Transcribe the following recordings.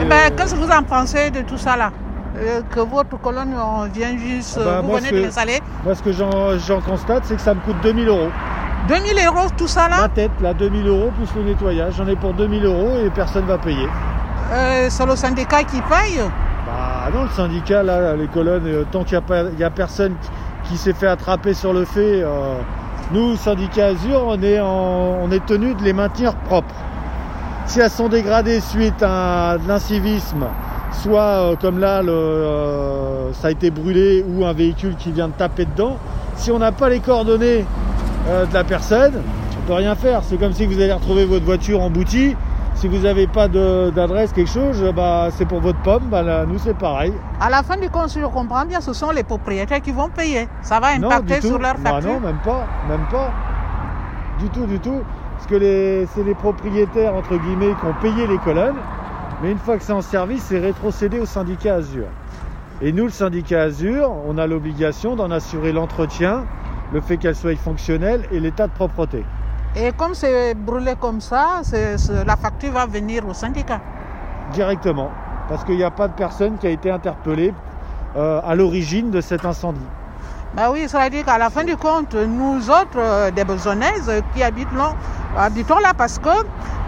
Eh ben, Qu'est-ce que vous en pensez de tout ça là? Euh, Que votre colonne on vient juste, Ah bah, euh, vous venez de l'installer. Moi, ce que j'en constate, c'est que ça me coûte 2000 euros. 2000 euros tout ça là? Ma tête, là, 2000 euros plus le nettoyage. J'en ai pour 2000 euros et personne va payer. Euh, C'est le syndicat qui paye? Bah non, le syndicat, là, les colonnes, euh, tant qu'il n'y a, personne qui, qui s'est fait attraper sur le fait, euh, nous, syndicat Azur, on est, en- on est tenu de les maintenir propres. Si elles sont dégradées suite à de l'incivisme, soit euh, comme là, le, euh, ça a été brûlé ou un véhicule qui vient de taper dedans, si on n'a pas les coordonnées euh, de la personne, on peut rien faire. C'est comme si vous allez retrouver votre voiture emboutie. Si vous n'avez pas d'adresse, quelque chose, bah, c'est pour votre pomme. Bah, là, nous, c'est pareil. À la fin du compte, si je comprends bien, ce sont les propriétaires qui vont payer. Ça va impacter sur leur Bah facture. non, même pas, même pas. Du tout, du tout. Parce que c'est les propriétaires, entre guillemets, qui ont payé les colonnes. Mais une fois que c'est en service, c'est rétrocédé au syndicat Azur. Et nous, le syndicat Azur, on a l'obligation d'en assurer l'entretien, le fait qu'elle soit fonctionnelle et l'état de propreté. Et comme c'est brûlé comme ça, la facture va venir au syndicat. Directement. Parce qu'il n'y a pas de personne qui a été interpellée euh, à l'origine de cet incendie. Ben oui, ça veut dire qu'à la fin du compte, nous autres, euh, des besognaises euh, qui habitent là, habitons là parce que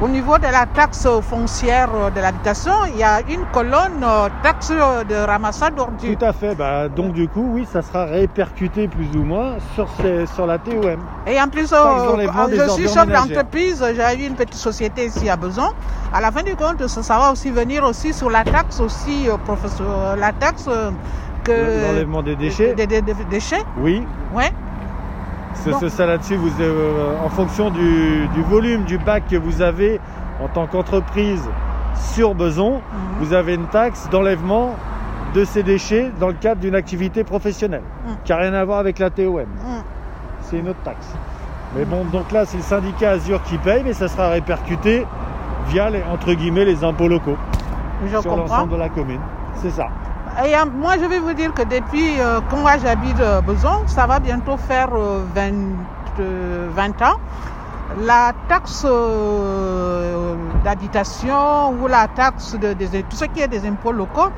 au niveau de la taxe foncière de l'habitation, il y a une colonne euh, taxe de ramassage d'ordures. Tout à fait. Bah, donc du coup, oui, ça sera répercuté plus ou moins sur, ces- sur la TOM. Et en plus, euh, je suis chef d'entreprise, j'ai eu une petite société ici à Beson. À la fin du compte, ça, va aussi venir aussi sur la taxe aussi, euh, professeur, la taxe que L'enlèvement des déchets. des, des- des déchets, Oui. ouais. C'est ça là-dessus. Vous, euh, en fonction du, du volume du bac que vous avez en tant qu'entreprise sur Beson, Mhm. vous avez une taxe d'enlèvement de ces déchets dans le cadre d'une activité professionnelle Mhm. qui n'a rien à voir avec la TOM. Mm. C'est une autre taxe. Mais bon, donc là, c'est le syndicat Azur qui paye, mais ça sera répercuté via les, entre guillemets les impôts locaux Je sur l'ensemble de la commune. C'est ça. Et euh, moi, je vais vous dire que depuis euh, que moi j'habite euh, Beson, ça va bientôt faire euh, 20, euh, 20 ans. La taxe d'habitation ou la taxe de, tout ce qui est des impôts locaux,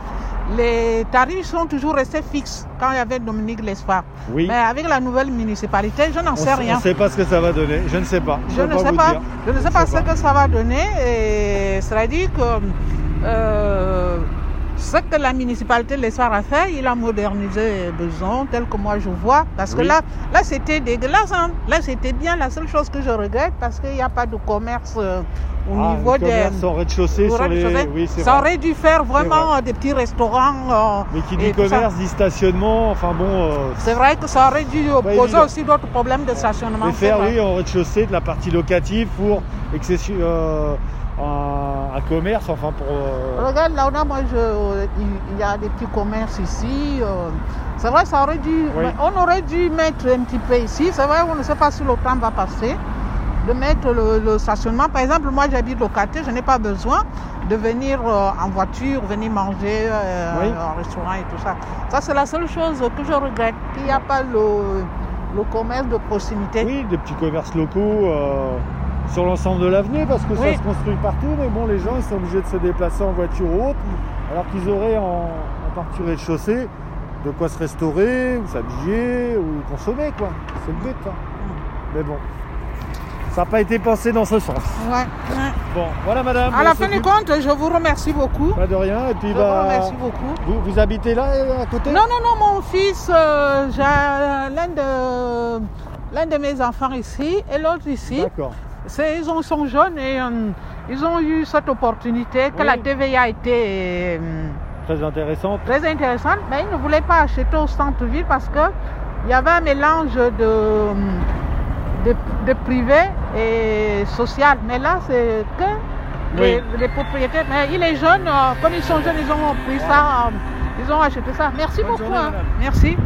les tarifs sont toujours restés fixes quand il y avait Dominique Lespard. Oui. Mais avec la nouvelle municipalité, je n'en sais rien. ne sait pas ce que ça va donner. Je ne sais pas. Je ne sais pas, je ne sais Je pas sais ce que ça va donner et cela dit que ce que la municipalité laisse a fait, il a modernisé Beson tel que moi je vois parce que là, là c'était dégueulasse, hein. là c'était bien, la seule chose que je regrette parce qu'il n'y a pas de commerce euh, au Ah, niveau le des... rez-de-chaussée au sur les. Oui, ça aurait dû faire vraiment des petits restaurants. euh, Mais qui dit commerce dit stationnement. Enfin bon. euh, C'est vrai que ça aurait dû poser aussi d'autres problèmes de stationnement. et faire oui en rez-de-chaussée de la partie locative pour un, un commerce. Enfin pour. euh, Regarde, là, là, moi, je, il y a des petits commerces ici. euh, c'est vrai, ça aurait dû, Oui. on aurait dû mettre un petit peu ici. C'est vrai, on ne sait pas si le temps va passer. De mettre le, le stationnement. Par exemple, moi, j'habite locataire, je n'ai pas besoin de venir euh, en voiture, venir manger euh, Oui. au restaurant et tout ça. Ça, c'est la seule chose que je regrette, qu'il n'y a pas le, le commerce de proximité. Oui, des petits commerces locaux euh, sur l'ensemble de l'avenue parce que Oui. ça se construit partout. Mais bon, les gens ils sont obligés de se déplacer en voiture ou autre, alors qu'ils auraient en, en partie rez-de-chaussée de quoi se restaurer ou s'habiller ou consommer quoi. C'est le but. hein. Mais bon, ça n'a pas été pensé dans ce sens. Ouais, ouais. Bon, voilà madame. À la fin du compte, je vous remercie beaucoup. Pas de rien. Et puis Je vous bah, remercie beaucoup. vous, vous habitez là euh, à côté? Non, non, non, mon fils, euh, j'ai l'un de, l'un de mes enfants ici et l'autre ici. D'accord. Ils ont- sont jeunes et euh, ils ont eu cette opportunité que Oui. la TVA a été euh, Très intéressante. très intéressante, mais ils ne voulaient pas acheter au centre-ville parce que il y avait un mélange de, de, de privé et social. Mais là, c'est que les, les propriétaires. Mais il est jeune, euh, comme ils sont jeunes, ils ont pris ça, euh, ils ont acheté ça. Merci Bonne beaucoup. journée, hein. Merci.